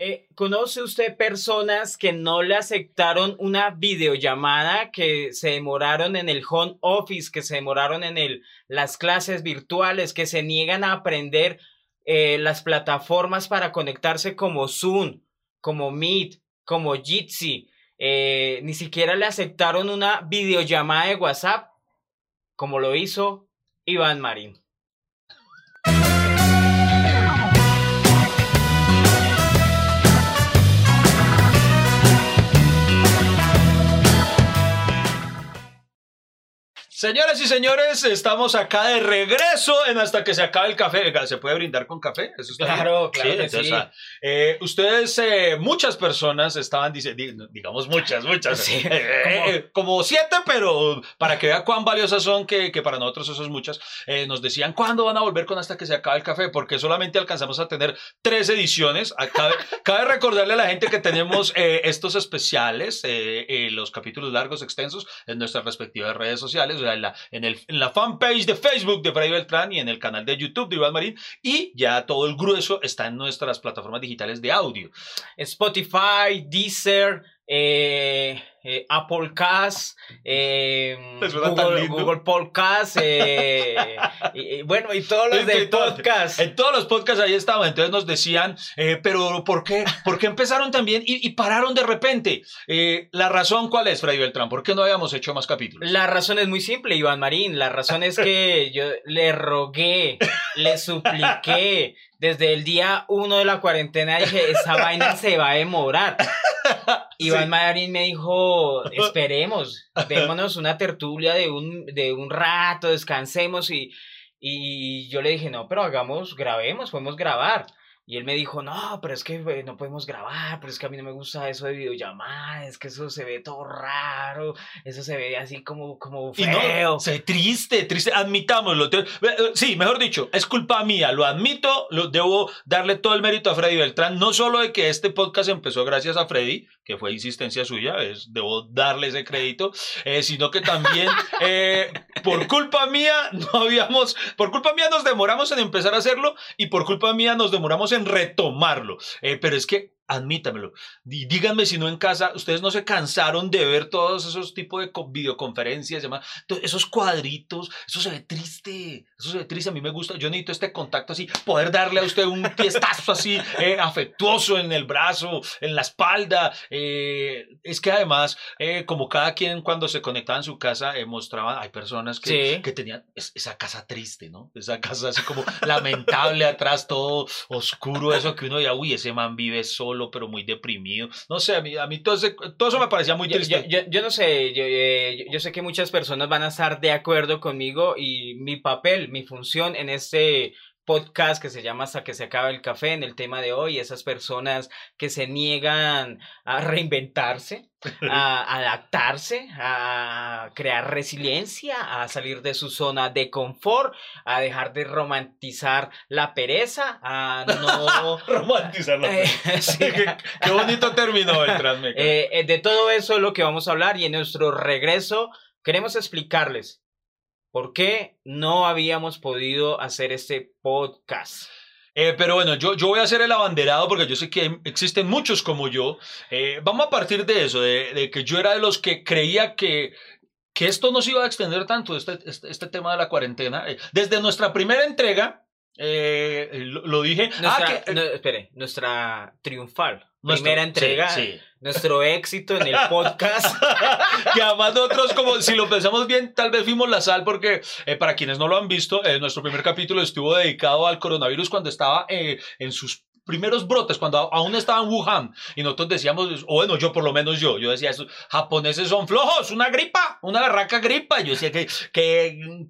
Eh, ¿Conoce usted personas que no le aceptaron una videollamada, que se demoraron en el home office, que se demoraron en el, las clases virtuales, que se niegan a aprender eh, las plataformas para conectarse como Zoom, como Meet, como Jitsi? Eh, ni siquiera le aceptaron una videollamada de WhatsApp, como lo hizo Iván Marín. Señoras y señores, estamos acá de regreso en hasta que se acabe el café. ¿Se puede brindar con café? ¿Eso está claro, claro. que sí. Eh, ustedes, eh, muchas personas estaban diciendo, digamos muchas, muchas, eh, como... siete, pero para que vea cuán valiosas son, que, que para nosotros eso es muchas, nos decían, ¿cuándo van a volver con hasta que se acabe el café? Porque solamente alcanzamos a tener tres ediciones. Cabe, cabe recordarle a la gente que tenemos estos especiales, los capítulos largos, extensos, en nuestras respectivas redes sociales en la, en, la fanpage de Facebook de Freddy Beltrán y en el canal de YouTube de Iván Marín. Y ya todo el grueso está en nuestras plataformas digitales de audio. Spotify, Deezer, eh, eh, Apple Cast, eh, Google, Podcast, eh, y, bueno, y todos los de podcast. En todos los podcasts ahí estaban, entonces nos decían, pero ¿por qué? ¿Por qué empezaron también y, y pararon de repente? la razón, ¿cuál es, Freddy Beltrán? ¿Por qué no habíamos hecho más capítulos? La razón es muy simple, Iván Marín, la razón es que yo le rogué, le supliqué, desde el día uno de la cuarentena dije, esa vaina se va a demorar. Iván Marín me dijo, esperemos, démonos una tertulia de un, de un rato, descansemos y, y yo le dije, no, pero hagamos, grabemos, podemos grabar. Y él me dijo, no, pero es que no podemos grabar, pero es que a mí no me gusta eso de videollamada, es que eso se ve todo raro, eso se ve así como, como feo. Y se triste, triste, admitámoslo. Eh, sí, mejor dicho, es culpa mía, lo admito, lo, debo darle todo el mérito a Freddy Beltrán, no solo de que este podcast empezó gracias a Freddy, que fue insistencia suya, es, debo darle ese crédito, eh, sino que también eh, por culpa mía no habíamos, por culpa mía nos demoramos en empezar a hacerlo y por culpa mía nos demoramos en retomarlo. Eh, pero es que admítamelo. Díganme si no en casa, ustedes no se cansaron de ver todos esos tipos de videoconferencias, demás, esos cuadritos, eso se ve triste, eso se ve triste, a mí me gusta, yo necesito este contacto así, poder darle a usted un piestazo así, eh, afectuoso en el brazo, en la espalda. Eh, es que además, eh, como cada quien cuando se conectaba en su casa, mostraba, hay personas que, que tenían esa casa triste, ¿no? Esa casa así como lamentable atrás, todo oscuro, eso que uno ya, uy, ese man vive solo pero muy deprimido. No sé, a mí, a mí todo, todo eso me parecía muy triste. Yo, no sé, eh, yo, yo, sé que muchas personas van a estar de acuerdo conmigo y mi papel, mi función en este podcast que se llama Hasta que se acabe el café en el tema de hoy, esas personas que se niegan a reinventarse, a adaptarse, a crear resiliencia, a salir de su zona de confort, a dejar de romantizar la pereza, a no... romantizar la pereza. qué, bonito término, el eh, eh, de todo eso es lo que vamos a hablar y en nuestro regreso queremos explicarles ¿Por qué no habíamos podido hacer este podcast? Eh, pero bueno, yo, yo voy a ser el abanderado porque yo sé que existen muchos como yo. Eh, vamos a partir de eso, de, que yo era de los que creía que, que esto no se iba a extender tanto, este, este, este tema de la cuarentena. Eh, desde nuestra primera entrega, lo, dije. ah, espere, nuestra triunfal primera entrega, nuestro éxito en el podcast. que además nosotros, como si lo pensamos bien, tal vez fuimos la sal, porque eh, para quienes no lo han visto, eh, nuestro primer capítulo estuvo dedicado al coronavirus cuando estaba eh, en sus primeros brotes, cuando aún estaba en Wuhan, y nosotros decíamos, o bueno, yo por lo menos yo, yo decía, esos japoneses son flojos, una gripa, una barraca gripa. Yo decía que,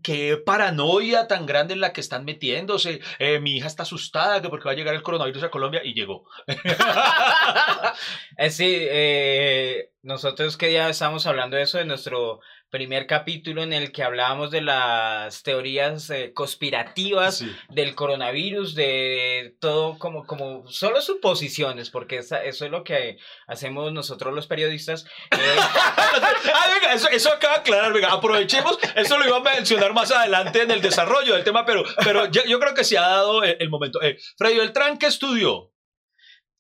que, paranoia tan grande en la que están metiéndose. Eh, mi hija está asustada que porque va a llegar el coronavirus a Colombia y llegó. Eh, sí, eh, nosotros que ya estamos hablando de eso, de nuestro primer capítulo en el que hablábamos de las teorías eh, conspirativas del coronavirus, de todo como, como solo suposiciones, porque eso es lo que hacemos nosotros los periodistas. Eh, ah, venga, eso, eso, acaba de aclarar, venga, aprovechemos, eso lo iba a mencionar más adelante en el desarrollo del tema, pero, pero yo, creo que se ha dado el, momento. Eh, Freddy Beltrán, ¿qué estudió?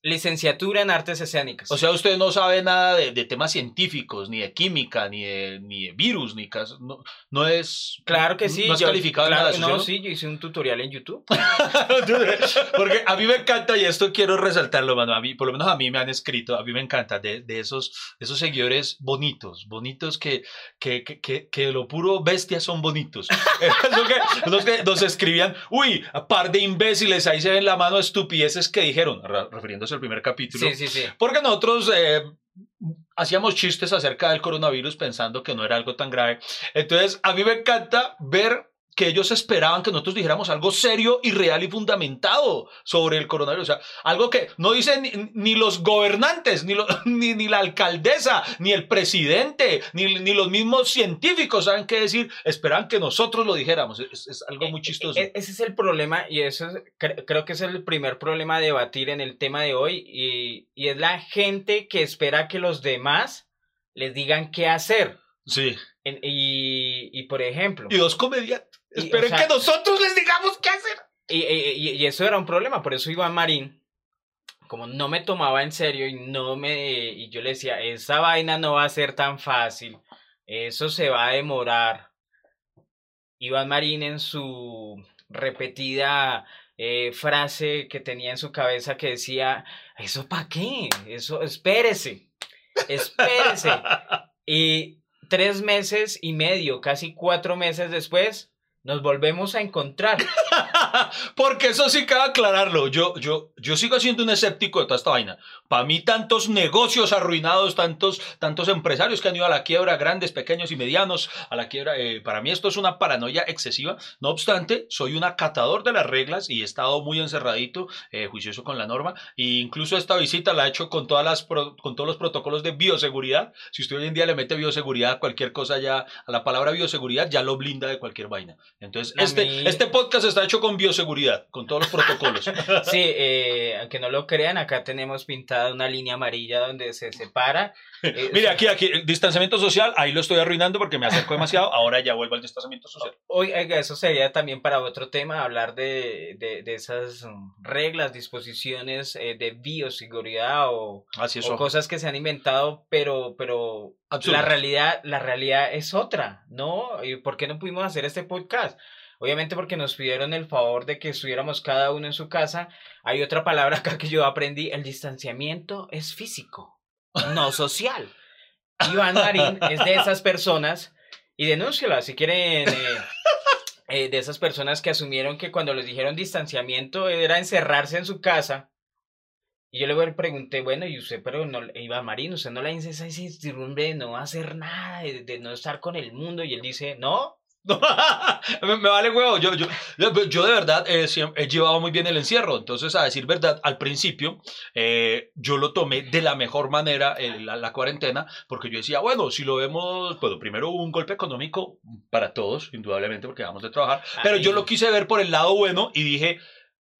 Licenciatura en artes escénicas. O sea, usted no sabe nada de, de temas científicos, ni de química, ni de, ni de virus, ni caso. No, no es. claro que sí. No es yo- calificado claro, nada No, ¿sí, yo hice un tutorial en YouTube. Porque a mí me encanta, y esto quiero resaltarlo, mano. A mí, por lo menos a mí me han escrito, a mí me encanta de, de esos, esos seguidores bonitos, bonitos que, que, que, que, que lo puro bestia son bonitos. Los que nos escribían, uy, par de imbéciles, ahí se ven la mano de estupideces que dijeron, re- refiriéndose al primer capítulo. Sí, sí, sí. Porque nosotros eh, hacíamos chistes acerca del coronavirus pensando que no era algo tan grave. Entonces, a mí me encanta ver que ellos esperaban que nosotros dijéramos algo serio y real y fundamentado sobre el coronavirus. O sea, algo que no dicen ni, ni los gobernantes, ni, lo- ni, ni la alcaldesa, ni el presidente, ni, ni los mismos científicos saben qué decir. Esperan que nosotros lo dijéramos. Es, es algo muy chistoso. E- Ese es el problema y eso es- cre- creo que es el primer problema a debatir en el tema de hoy y, y es la gente que espera que los demás les digan qué hacer. Sí. En- y, y, por ejemplo, Y dos comediantes. Y, o Esperen sea- que nosotros les digamos qué hacer. y, y- y eso era un problema, por eso Iván Marín, como no me tomaba en serio y no me y yo le decía, esa vaina no va a ser tan fácil, eso se va a demorar. Iván Marín en su repetida eh, frase que tenía en su cabeza que decía, ¿eso para qué? Eso, espérese, espérese. Y tres meses y medio, casi cuatro meses después, nos volvemos a encontrar. Porque eso sí cabe aclararlo. Yo, yo, yo sigo siendo un escéptico de toda esta vaina. Para mí, tantos negocios arruinados, tantos, tantos empresarios que han ido a la quiebra, grandes, pequeños y medianos, a la quiebra, eh, para mí esto es una paranoia excesiva. No obstante, soy un acatador de las reglas y he estado muy encerradito, eh, juicioso con la norma. E incluso esta visita la he hecho con, todas las pro- con todos los protocolos de bioseguridad. Si usted hoy en día le mete bioseguridad a cualquier cosa ya, a la palabra bioseguridad, ya lo blinda de cualquier vaina. Entonces, este, este podcast está hecho con bioseguridad, con todos los protocolos. Sí, eh, aunque no lo crean, acá tenemos pintada una línea amarilla donde se separa. Eh, Mire, aquí, aquí, el distanciamiento social, ahí lo estoy arruinando porque me acerco demasiado. Ahora ya vuelvo al distanciamiento social. Hoy, eso sería también para otro tema, hablar de, de, de esas reglas, disposiciones eh, de bioseguridad o, Así o cosas que se han inventado, pero, pero la realidad, la realidad es otra, ¿no? ¿Y por qué no pudimos hacer este podcast? Obviamente porque nos pidieron el favor de que estuviéramos cada uno en su casa. Hay otra palabra acá que yo aprendí, el distanciamiento es físico, no social. Iván Marín es de esas personas, y denúnciala si quieren, eh, eh, de esas personas que asumieron que cuando les dijeron distanciamiento era encerrarse en su casa. Y yo le pregunté, bueno, y usted, pero no, Iván Marín, usted no le dice esa incertidumbre de no hacer nada, de, de no estar con el mundo. Y él dice, no, me, me vale huevo. Yo, yo, yo, de verdad eh, he llevado muy bien el encierro. Entonces, a decir verdad, al principio eh, yo lo tomé de la mejor manera eh, la, la cuarentena, porque yo decía, bueno, si lo vemos, bueno, primero hubo un golpe económico para todos, indudablemente, porque vamos de trabajar, pero yo lo quise ver por el lado bueno y dije,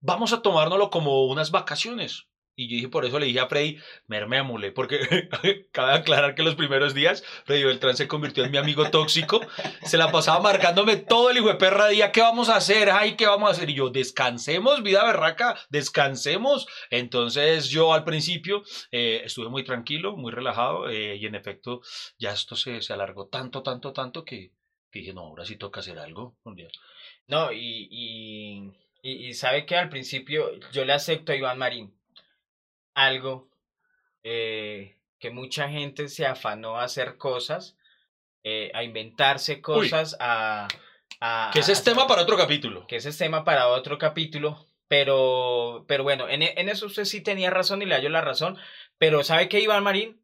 vamos a tomárnoslo como unas vacaciones. Y yo dije, por eso le dije a Freddy, mermémosle, porque cabe aclarar que los primeros días Freddy Beltrán se convirtió en mi amigo tóxico, se la pasaba marcándome todo el hijo de perra día, ¿qué vamos a hacer? Ay, ¿qué vamos a hacer? Y yo, descansemos, vida berraca, descansemos. Entonces yo al principio eh, estuve muy tranquilo, muy relajado, eh, y en efecto ya esto se, se alargó tanto, tanto, tanto que, dije, no, ahora sí toca hacer algo. No, y, y, y sabe que al principio yo le acepto a Iván Marín algo eh, que mucha gente se afanó a hacer cosas, eh, a inventarse cosas, a, a... Que ese es tema para otro capítulo. que ese es tema para otro capítulo, pero, pero bueno, en, e- en eso usted sí tenía razón y le hallo la razón, pero ¿sabe qué, Iván Marín?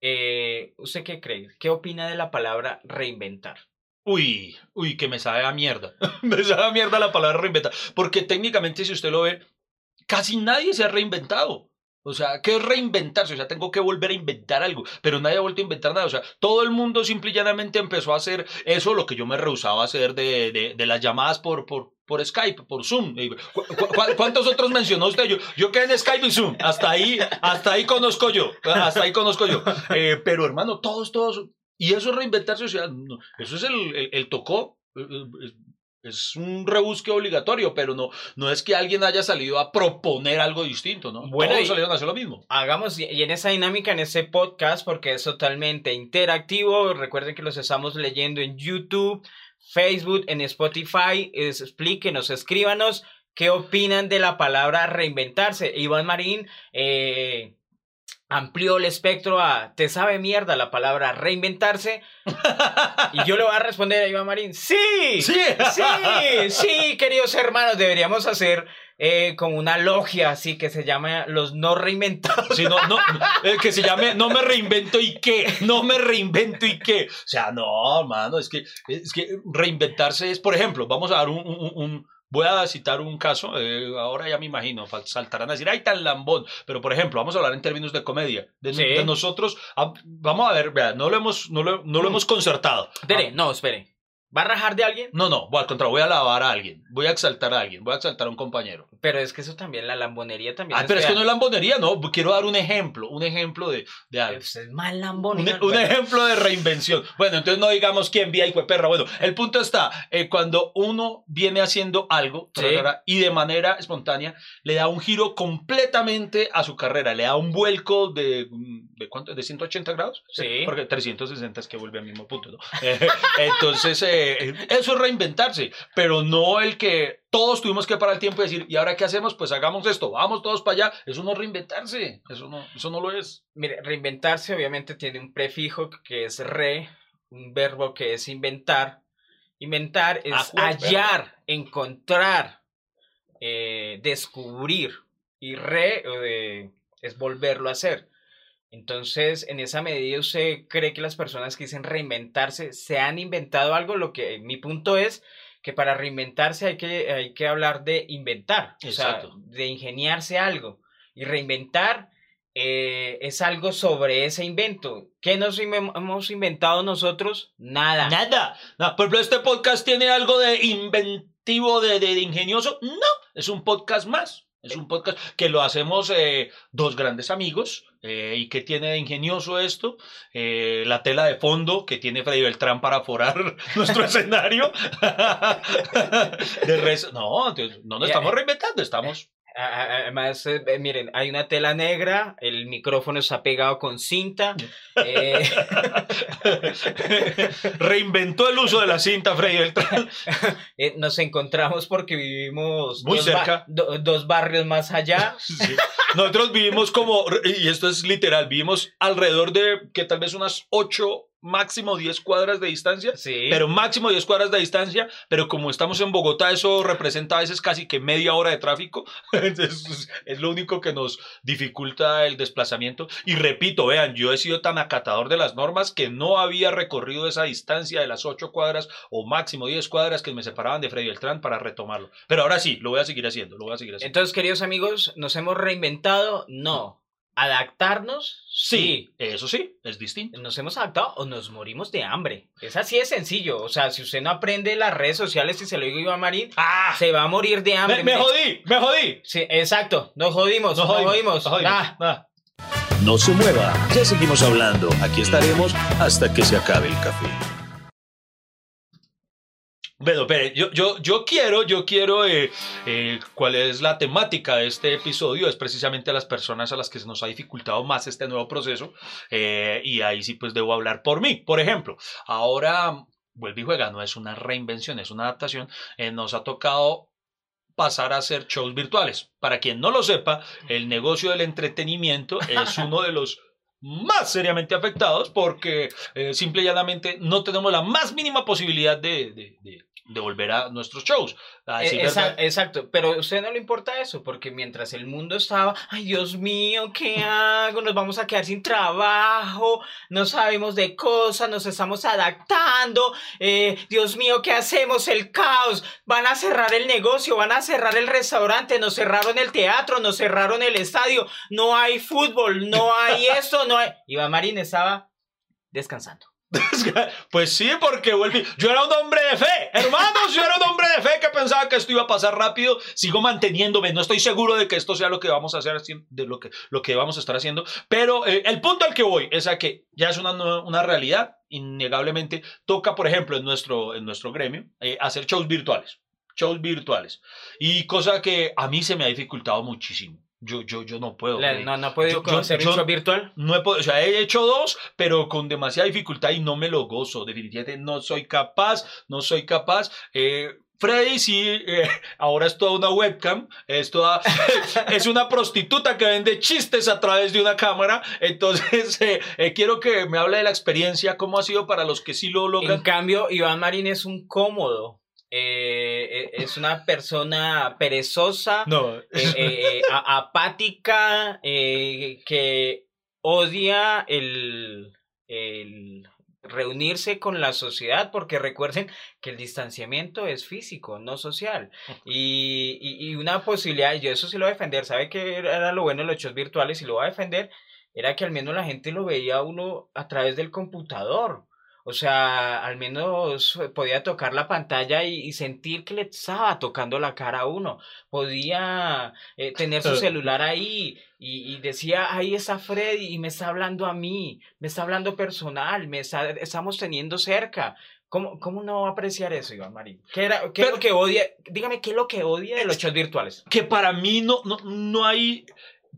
Eh, ¿Usted qué cree? ¿Qué opina de la palabra reinventar? Uy, uy, que me sabe a mierda. me sabe a mierda la palabra reinventar. Porque técnicamente, si usted lo ve, casi nadie se ha reinventado. O sea, ¿qué es reinventarse? O sea, tengo que volver a inventar algo, pero nadie ha vuelto a inventar nada. O sea, todo el mundo simple y llanamente empezó a hacer eso, lo que yo me rehusaba a hacer de, de, de las llamadas por, por, por Skype, por Zoom. Y, ¿cu- cu- cu- ¿Cuántos otros mencionó usted? Yo, yo quedé en Skype y Zoom. Hasta ahí, hasta ahí conozco yo. Hasta ahí conozco yo. Eh, pero hermano, todos, todos. Y eso es reinventarse. O sea, eso es el, el, el tocó. Es un rebusque obligatorio, pero no, no es que alguien haya salido a proponer algo distinto, ¿no? Bueno, Todos y- salieron a hacer lo mismo. Hagamos, y y en esa dinámica, en ese podcast, porque es totalmente interactivo, recuerden que los estamos leyendo en YouTube, Facebook, en Spotify, es- explíquenos, escríbanos qué opinan de la palabra reinventarse. Iván Marín eh, amplió el espectro a, ¿te sabe mierda la palabra reinventarse? Y yo le voy a responder a Iván Marín, sí, Sí. sí, sí, queridos hermanos, deberíamos hacer eh, como una logia así que se llama los no reinventados. Sí, no, no, eh, que se llame No me reinvento y qué, no me reinvento y qué. O sea, no, hermano, es que, es que reinventarse es, por ejemplo, vamos a dar un, un- un- voy a citar un caso, eh, ahora ya me imagino, saltarán a decir, ay, tan lambón, pero por ejemplo, vamos a hablar en términos de comedia, de, Sí. de nosotros, vamos a ver, vea, no lo hemos, no lo, no lo Mm. hemos concertado. Espere, no, espere. ¿Va a rajar de alguien? No, no, voy al contrario, voy a alabar a alguien, voy a exaltar a alguien, voy a exaltar a un compañero. Pero es que eso también, la lambonería también. Ah, pero es que no es lambonería, no, quiero dar un ejemplo, un ejemplo de, de algo. Pues es más lambón. Un, ejemplo de reinvención. Bueno, entonces no digamos quién vía y fue perra. Bueno, el punto está, eh, cuando uno viene haciendo algo Sí. y de manera espontánea le da un giro completamente a su carrera, le da un vuelco de, ¿de cuánto? ¿De 180 grados? Sí. Porque 360 es que vuelve al mismo punto, ¿no? Entonces, eh, eso es reinventarse, pero no el que todos tuvimos que parar el tiempo y decir, ¿y ahora qué hacemos? Pues hagamos esto, vamos todos para allá. Eso no es reinventarse, eso no, eso no lo es. Mire, reinventarse obviamente tiene un prefijo que es re, un verbo que es inventar. Inventar es hallar, encontrar, eh, descubrir. Y re eh, es volverlo a hacer. Entonces, en esa medida, ¿usted cree que las personas que dicen reinventarse se han inventado algo? Lo que mi punto es que para reinventarse hay que, hay que hablar de inventar, o sea, Exacto. de ingeniarse algo. Y reinventar eh, es algo sobre ese invento. ¿Qué nos hemos inventado nosotros? Nada. Nada. No, por ejemplo, este podcast tiene algo de inventivo, de, de- de ingenioso. No, es un podcast más. Es un podcast que lo hacemos eh, dos grandes amigos. eh, ¿Y qué tiene de ingenioso esto? Eh, la tela de fondo que tiene Freddy Beltrán para forar nuestro escenario. de no, no nos estamos reinventando, estamos. Además, eh, miren, hay una tela negra, el micrófono está pegado con cinta. eh, Reinventó el uso de la cinta, Freddy Beltrán. eh, nos encontramos porque vivimos Muy dos, ba- cerca. do- dos barrios más allá. Sí. Nosotros vivimos como, y esto es literal, vivimos alrededor de que tal vez unas 8, máximo 10 cuadras de distancia, Sí. pero máximo 10 cuadras de distancia, pero como estamos en Bogotá, eso representa a veces casi que media hora de tráfico, entonces es lo único que nos dificulta el desplazamiento. Y repito, vean, yo he sido tan acatador de las normas que no había recorrido esa distancia de las 8 cuadras o máximo 10 cuadras que me separaban de Freddy Beltrán para retomarlo. Pero ahora sí, lo voy a seguir haciendo, lo voy a seguir haciendo. Entonces, queridos amigos, ¿nos hemos reinventado? No. ¿Adaptarnos? Sí, eso sí, es distinto. ¿Nos hemos adaptado o nos morimos de hambre? Es así de sencillo. O sea, si usted no aprende las redes sociales y se lo digo a Iván Marín, ¡Ah! se va a morir de hambre. Me, jodí, me jodí. Sí, exacto. Nos jodimos, nos jodimos. nos jodimos. No se mueva, ya seguimos hablando. Aquí estaremos hasta que se acabe el café. Bueno, espere, yo, yo, yo quiero, yo quiero, eh, eh, cuál es la temática de este episodio, es precisamente a las personas a las que se nos ha dificultado más este nuevo proceso, eh, y ahí sí pues debo hablar por mí. Por ejemplo, ahora, vuelve y juega, no es una reinvención, es una adaptación, eh, nos ha tocado pasar a hacer shows virtuales. Para quien no lo sepa, el negocio del entretenimiento es uno de los más seriamente afectados porque eh, simple y llanamente no tenemos la más mínima posibilidad de, de- de- de volver a nuestros shows. A decir exa- verdad. exacto, pero a usted no le importa eso, porque mientras el mundo estaba, ay Dios mío, ¿qué hago? Nos vamos a quedar sin trabajo, no sabemos de cosas, nos estamos adaptando, eh, Dios mío, ¿qué hacemos? El caos, van a cerrar el negocio, van a cerrar el restaurante, nos cerraron el teatro, nos cerraron el estadio, no hay fútbol, no hay esto, no hay... Iván Marín estaba descansando. Pues sí, porque volví. Yo era un hombre de fe, hermanos, yo era un hombre de fe que pensaba que esto iba a pasar rápido. Sigo manteniéndome, no estoy seguro de que esto sea lo que vamos a hacer, de lo que, lo que vamos a estar haciendo. Pero eh, el punto al que voy es a que ya es una, una realidad, innegablemente. Toca, por ejemplo, en nuestro, en nuestro gremio, eh, hacer shows virtuales. Shows virtuales. Y cosa que a mí se me ha dificultado muchísimo. Yo, yo, yo no puedo. La- no, no podido Yo- yo- conocer yo- un show virtual. No he podido, o sea, he hecho dos, pero con demasiada dificultad y no me lo gozo. Definitivamente no soy capaz, no soy capaz. Eh, Freddy sí, eh, ahora es toda una webcam, es toda, es una prostituta que vende chistes a través de una cámara. Entonces, eh, eh, quiero que me hable de la experiencia, cómo ha sido para los que sí lo En logran. cambio, Iván Marín es un cómodo. Eh, eh, es una persona perezosa, No, eh, apática, que odia el, el reunirse con la sociedad, porque recuerden que el distanciamiento es físico, no social. Y, y, y una posibilidad, y yo eso sí lo voy a defender, ¿sabe que era lo bueno de los shows virtuales y lo voy a defender? Era que al menos la gente lo veía uno a través del computador. O sea, al menos podía tocar la pantalla y, y sentir que le estaba tocando la cara a uno. Podía eh, tener su Eh. celular ahí y, y decía, ahí está Freddy y me está hablando a mí, me está hablando personal, me está, estamos teniendo cerca. ¿Cómo, ¿Cómo no apreciar eso, Iván Marín? ¿Qué, era, qué es lo que odia? Dígame, ¿qué es lo que odia de los shows virtuales? que para mí no, no, no hay...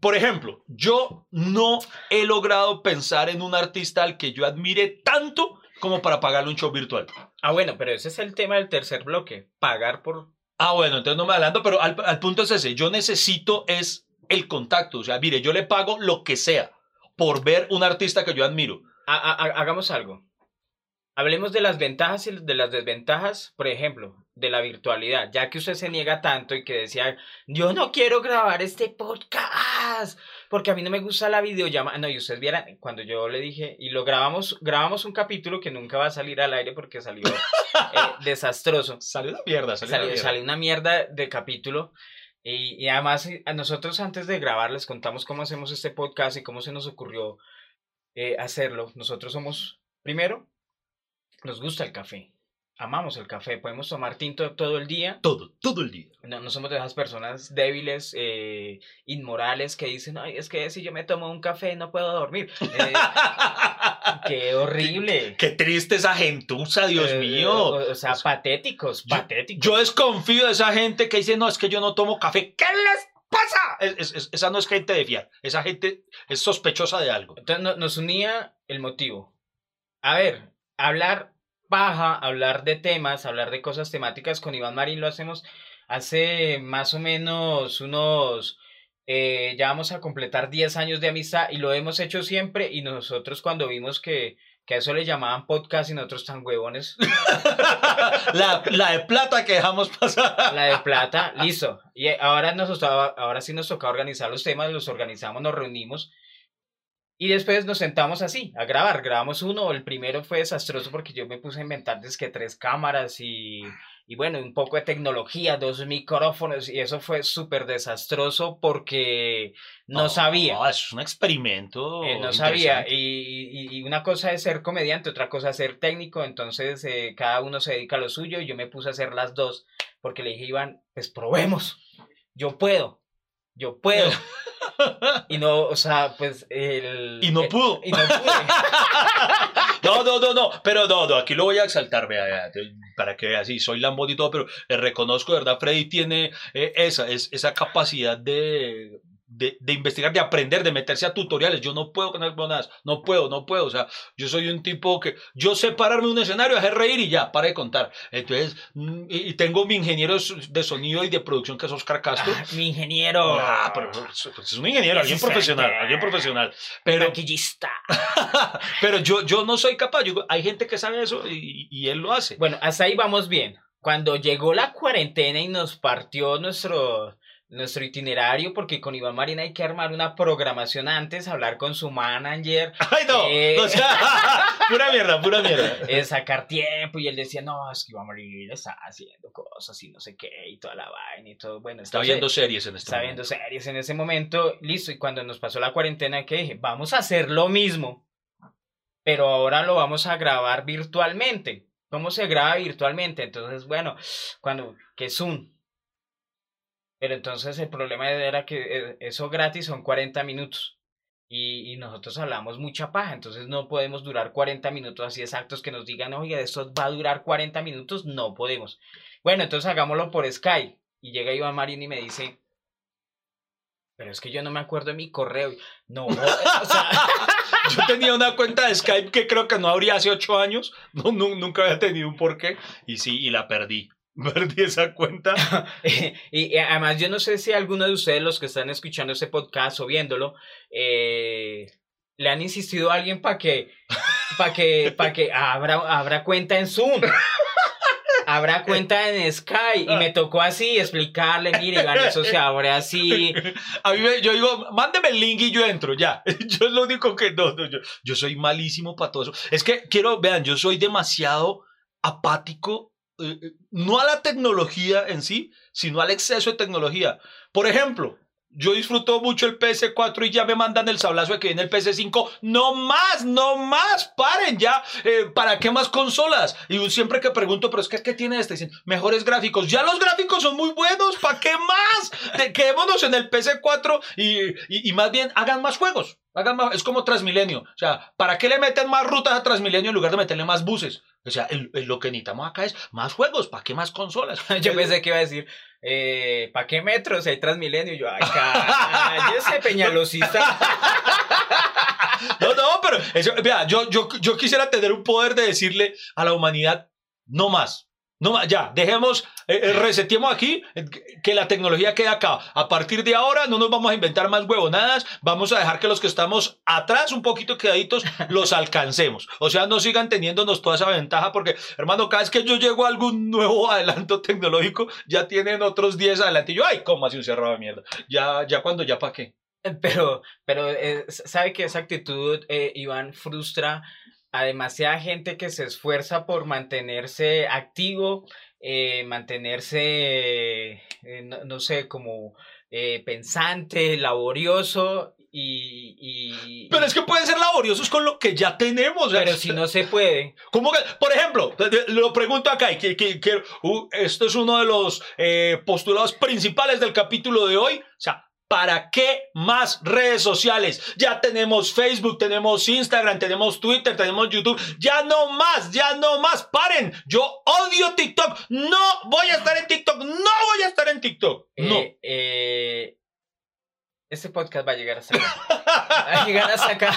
Por ejemplo, yo no he logrado pensar en un artista al que yo admire tanto como para pagarle un show virtual. Ah, bueno, pero ese es el tema del tercer bloque, pagar por... Ah, bueno, entonces no me adelanto, pero al, al punto es ese. Yo necesito es el contacto. O sea, mire, yo le pago lo que sea por ver un artista que yo admiro. Ha- ha- ha- hagamos algo. Hablemos de las ventajas y de las desventajas, por ejemplo, de la virtualidad, ya que usted se niega tanto y que decía, yo no quiero grabar este podcast, porque a mí no me gusta la videollamada. No, y ustedes vieran, cuando yo le dije, y lo grabamos, grabamos un capítulo que nunca va a salir al aire porque salió eh, desastroso. Salió una mierda, salió, Salió, una mierda. salió una mierda de capítulo. Y, y además, eh, a nosotros antes de grabar les contamos cómo hacemos este podcast y cómo se nos ocurrió eh, hacerlo. Nosotros somos, primero, nos gusta el café. Amamos el café. Podemos tomar tinto todo el día. Todo, todo el día. No, no somos de esas personas débiles, eh, inmorales, que dicen, ay, es que si yo me tomo un café no puedo dormir. Eh, qué horrible. Qué triste esa gentuza, Dios Eh, mío. O, o sea, patéticos, Yo- patéticos. Yo desconfío de esa gente que dice, no, es que yo no tomo café. ¿Qué les pasa? Es- es- es- esa no es gente de fiar. Esa gente es sospechosa de algo. Entonces no- nos unía el motivo. A ver, hablar paja, hablar de temas, hablar de cosas temáticas con Iván Marín lo hacemos hace más o menos unos... eh, ya vamos a completar 10 años de amistad y lo hemos hecho siempre y nosotros cuando vimos que, que a eso le llamaban podcast y nosotros tan huevones, la, la de plata que dejamos pasar. la de plata, listo. Y ahora, nos, ahora sí nos toca organizar los temas, los organizamos, nos reunimos y después nos sentamos así a grabar. Grabamos uno, el primero fue desastroso porque yo me puse a inventar que tres cámaras y, y bueno, un poco de tecnología, dos micrófonos y eso fue súper desastroso porque no, sabía. No, es un experimento. Eh, no sabía. Y, y- y una cosa es ser comediante, otra cosa es ser técnico. Entonces, eh, cada uno se dedica a lo suyo. Y yo me puse a hacer las dos. Porque le dije, Iván, pues probemos. Yo puedo. Yo puedo. y no, o sea, pues el. Y no pudo. y no pude. No, no, no, no, pero no, no, aquí lo voy a exaltar, vea, vea, para que vea, sí, soy lambón y todo, pero reconozco, de verdad, Freddy tiene eh, esa, es, esa capacidad de, de, de investigar, de aprender, de meterse a tutoriales. Yo no puedo con las no puedo, no puedo, o sea, yo soy un tipo que, yo sé pararme en un escenario, hacer reír y ya, para de contar. Entonces, mm, y, tengo mi ingeniero de sonido y de producción que es Oscar Castro. Ah, mi ingeniero. Ah, pero es un ingeniero, alguien Excelente. profesional, alguien profesional. Pero, Maquillista. pero yo, yo no soy capaz. Yo- hay gente que sabe eso y, y él lo hace. Bueno, hasta ahí vamos bien. Cuando llegó la cuarentena y nos partió nuestro, nuestro itinerario, porque con Iván Marín hay que armar una programación antes, hablar con su manager, Ay, no. Eh. O sea, pura mierda, pura mierda. eh, sacar tiempo, y él decía, no, es que Iván Marín está haciendo cosas y no sé qué, y toda la vaina y todo. Bueno, Está viendo series en este está viendo series en ese momento, listo, y cuando nos pasó la cuarentena, que dije, vamos a hacer lo mismo. pero ahora lo vamos a grabar virtualmente. ¿Cómo se graba virtualmente? Entonces, bueno, cuando, que Zoom. Pero entonces el problema era que eh, eso gratis son 40 minutos. Y, nosotros hablamos mucha paja, entonces no podemos durar 40 minutos así exactos que nos digan, oye, esto va a durar 40 minutos, no podemos. Bueno, entonces hagámoslo por Skype. Y llega Iván Marín y me dice, pero es que yo no me acuerdo de mi correo. No, yo tenía una cuenta de Skype que creo que no habría hace ocho años, no, nunca había tenido un porqué, y sí, y la perdí. Perdí esa cuenta. y, además, yo no sé si alguno de ustedes, los que están escuchando este podcast o viéndolo, eh, le han insistido a alguien para que, para que, para que abra, abra cuenta en Zoom habrá cuenta en Sky y me tocó así explicarle, mire, eso se abre así. A mí yo digo, mándeme el link y yo entro, ya. Yo es lo único que no, yo, yo soy malísimo para todo eso. Es que quiero, vean, yo soy demasiado apático, eh, eh, no a la tecnología en sí, sino al exceso de tecnología. Por ejemplo, yo disfruto mucho el PS4 y ya me mandan el sablazo de que viene el PS5. No más, no más, paren ya. Eh, ¿Para qué más consolas? Y siempre que pregunto, pero es que ¿qué tiene este? Dicen, mejores gráficos. Ya los gráficos son muy buenos, ¿para qué más? quedémonos en el PS4 y, y, más bien hagan más juegos. Hagan más, es como Transmilenio. O sea, ¿para qué le meten más rutas a Transmilenio en lugar de meterle más buses? O sea, lo que necesitamos acá es más juegos, ¿para qué más consolas? Yo pensé que iba a decir, eh, ¿para qué metros? Hay Transmilenio. Y yo, ay, cállese, peñalosista. no, no, pero eso, vea, yo, yo, yo quisiera tener un poder de decirle a la humanidad, no más. No, ya, dejemos, eh, eh, resetemos aquí, eh, que la tecnología quede acá. A partir de ahora no nos vamos a inventar más huevonadas, vamos a dejar que los que estamos atrás, un poquito quedaditos, los alcancemos. O sea, no sigan teniéndonos toda esa ventaja, porque, hermano, cada vez que yo llego a algún nuevo adelanto tecnológico, ya tienen otros 10 adelante. Y yo, ay, ¿cómo así un cerrado de mierda? Ya, ya cuando, ya para qué. Pero, pero, ¿sabe que esa actitud, Iván, frustra a demasiada gente que se esfuerza por mantenerse activo, eh, mantenerse, eh, no, sé, como eh, pensante, laborioso y, Pero es que pueden ser laboriosos con lo que ya tenemos. Pero si no se puede. ¿Cómo que, por ejemplo, lo pregunto acá, y que, que, uh, esto es uno de los postulados principales del capítulo de hoy. O sea, ¿Para qué más redes sociales? Ya tenemos Facebook, tenemos Instagram, tenemos Twitter, tenemos YouTube. Ya no más, ya no más. Paren. Yo odio TikTok. No voy a estar en TikTok. No voy a estar en TikTok. No. Eh, eh, este podcast va a llegar a sacar. va a llegar a sacar.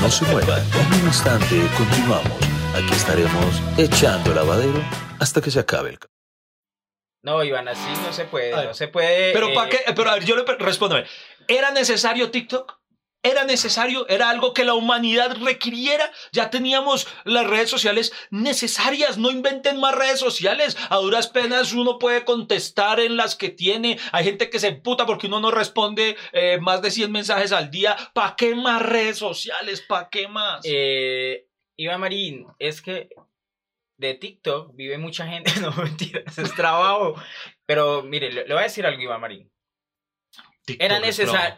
No se muevan. En un instante continuamos. Aquí estaremos echando lavadero hasta que se acabe el no, Iván, así no se puede, no se puede. Pero ¿para eh, qué? Pero a ver, yo le respondo. ¿Era necesario TikTok? ¿Era necesario? ¿Era algo que la humanidad requiriera? Ya teníamos las redes sociales necesarias. No inventen más redes sociales. A duras penas uno puede contestar en las que tiene. Hay gente que se emputa porque uno no responde eh, más de 100 mensajes al día. ¿Para qué más redes sociales? ¿Para qué más? Eh, Iván Marín, es que de TikTok vive mucha gente, no mentiras, es trabajo. Pero mire, le, voy a decir algo, Iván Marín. ¿Era,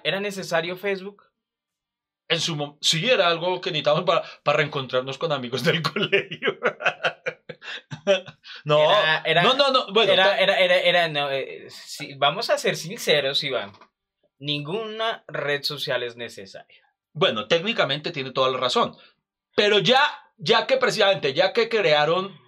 ¿Era necesario Facebook? En su sí, era algo que necesitábamos para, para reencontrarnos con amigos del colegio. no, no, no, no, bueno. Era, era, era, no, eh, vamos a ser sinceros, Iván. Ninguna red social es necesaria. Bueno, técnicamente tiene toda la razón. Pero ya ya que precisamente, ya que crearon,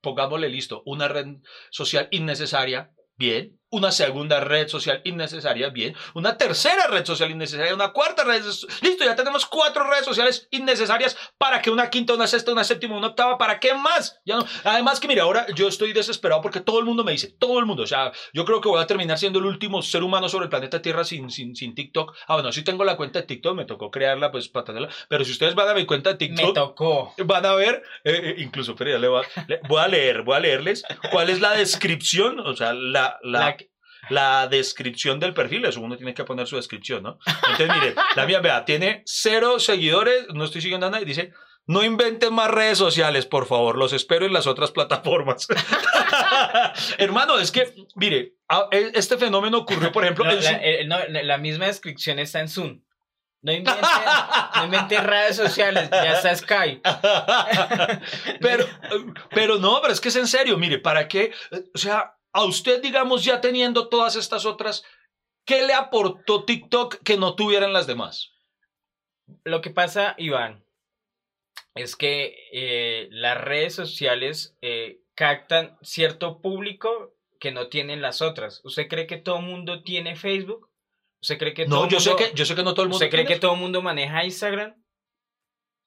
pongámosle listo, una red social innecesaria, bien, una segunda red social innecesaria, bien, una tercera red social innecesaria, una cuarta red, listo, ya tenemos cuatro redes sociales innecesarias para que una quinta, una sexta, una séptima, una octava, ¿para qué más? Ya no. Además que mira, ahora yo estoy desesperado porque todo el mundo me dice, todo el mundo, o sea, yo creo que voy a terminar siendo el último ser humano sobre el planeta Tierra sin, sin, sin TikTok. Ah, bueno, sí tengo la cuenta de TikTok, me tocó crearla, pues para tenerla, pero si ustedes van a mi cuenta de TikTok, me tocó. Van a ver, eh, eh, incluso, pero ya le voy a, voy a leer, voy a leerles cuál es la descripción, o sea, la, la la descripción del perfil, eso uno tiene que poner su descripción, ¿no? Entonces, mire, la mía, vea, tiene cero seguidores, no estoy siguiendo a nadie, dice, no inventen más redes sociales, por favor, los espero en las otras plataformas. Hermano, es que, mire, e, este fenómeno ocurrió, por ejemplo, la, la, misma descripción está en Zoom. No invente, no redes sociales, ya está Skype. pero, pero no, pero es que es en serio, mire, ¿para qué? O sea, a usted, digamos, ya teniendo todas estas otras, ¿qué le aportó TikTok que no tuvieran las demás? Lo que pasa, Iván, es que eh, las redes sociales eh, captan cierto público que no tienen las otras. ¿Usted cree que todo el mundo tiene Facebook? ¿Usted cree que todo No, yo mundo, sé que, yo sé que no todo el mundo. ¿Usted cree tiene que todo el mundo maneja Instagram?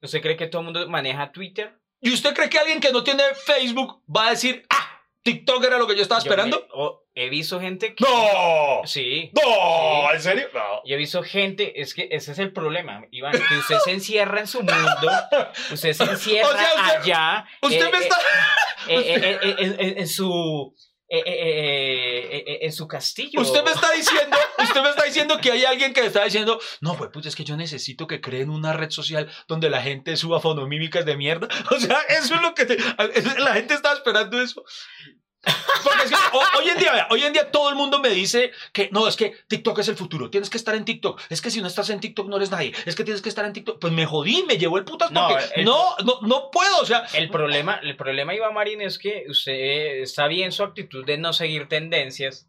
¿Usted cree que todo el mundo maneja Twitter? ¿Y usted cree que alguien que no tiene Facebook va a decir, ah, TikTok era lo que yo estaba Yo esperando? me- he visto gente que... ¡No! Sí. ¡No! Sí. ¿En serio? No. Yo he visto gente, es que ese es el problema, Iván, que usted se encierra en su mundo, usted se encierra O sea, usted- allá, Usted eh, me eh, está. eh, eh, eh, eh, en, en- en su eh, eh, eh, en su castillo. Usted me está diciendo, usted me está diciendo que hay alguien que está diciendo, no, pues, pues es que yo necesito que creen una red social donde la gente suba fonomímicas de mierda. O sea, eso es lo que la gente está esperando eso. Porque es que hoy en día, hoy en día todo el mundo me dice que no, es que TikTok es el futuro, tienes que estar en TikTok. Es que si no estás en TikTok no eres nadie. Es que tienes que estar en TikTok. Pues me jodí, me llevó el putas No, porque el- no, no, no puedo. O sea, El problema, el problema, Iván Marín, es que usted está bien su actitud de no seguir tendencias,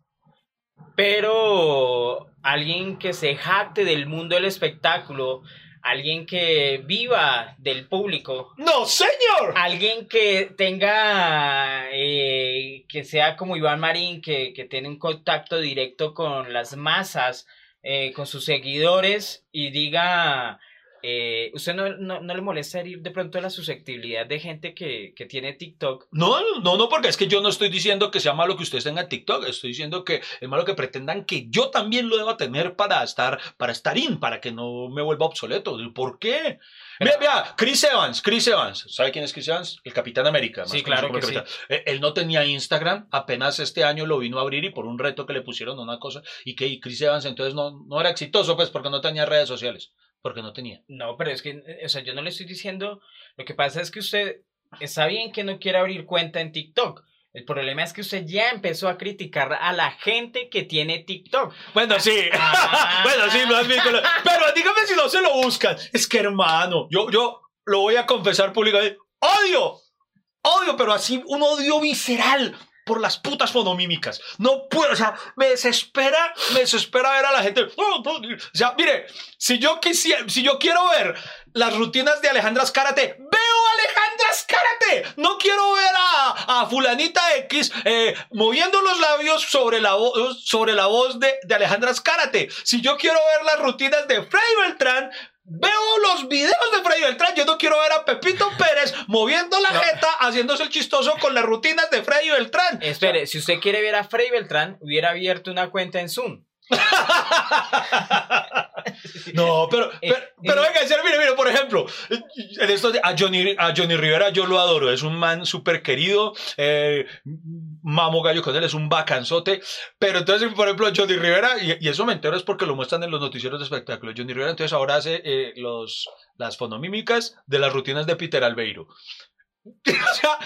pero alguien que se jacte del mundo del espectáculo, alguien que viva del público, no, señor. alguien que tenga, eh, que sea como Iván Marín, que, que tiene un contacto directo con las masas, eh, con sus seguidores y diga, eh, ¿usted no, no, no le molesta herir de pronto la susceptibilidad de gente que, que tiene TikTok? No, no, no, porque es que yo no estoy diciendo que sea malo que ustedes tengan TikTok, estoy diciendo que es malo que pretendan que yo también lo deba tener para estar, para estar in, para que no me vuelva obsoleto. ¿Por qué? Mira, mira, Chris Evans, Chris Evans, ¿sabe quién es Chris Evans? El Capitán América. más Sí, claro que Capitán. Eh, Él no tenía Instagram, apenas este año lo vino a abrir y por un reto que le pusieron una cosa, y que y Chris Evans entonces no, no era exitoso, pues porque no tenía redes sociales, porque no tenía. No, pero es que, eh, o sea, yo no le estoy diciendo, lo que pasa es que usted está bien que no quiera abrir cuenta en TikTok. El problema es que usted ya empezó a criticar a la gente que tiene TikTok. Bueno, sí. Ah. bueno, sí, lo has visto. Pero dígame si no se lo buscan. Es que, hermano, yo, yo lo voy a confesar públicamente. ¡Odio! Odio, pero así un odio visceral por las putas fonomímicas. No puedo, o sea, me desespera, me desespera ver a la gente. O sea, mire, si yo quisiera, si yo quiero ver las rutinas de Alejandra Escárate, veo a Alejandra Escárate. No quiero ver a, a fulanita X eh, moviendo los labios sobre la, sobre la voz de, de Alejandra Escárate. Si yo quiero ver las rutinas de Freddy Beltrán, Veo los videos de Freddy Beltrán. Yo no quiero ver a Pepito Pérez moviendo la No. jeta, haciéndose el chistoso con las rutinas de Freddy Beltrán. Espere, si usted quiere ver a Frey Beltrán, hubiera abierto una cuenta en Zoom. No, pero, Eh, pero, pero eh. venga, en serio, mire, mire, por ejemplo, en esto de- a, Johnny, a Johnny Rivera yo lo adoro, es un man súper querido, eh, mamo gallo con él, es un bacanzote, pero entonces, por ejemplo, Johnny Rivera, y, y eso me entero es porque lo muestran en los noticieros de espectáculo, Johnny Rivera entonces ahora hace eh, los, las fonomímicas de las rutinas de Peter Albeiro. o sea,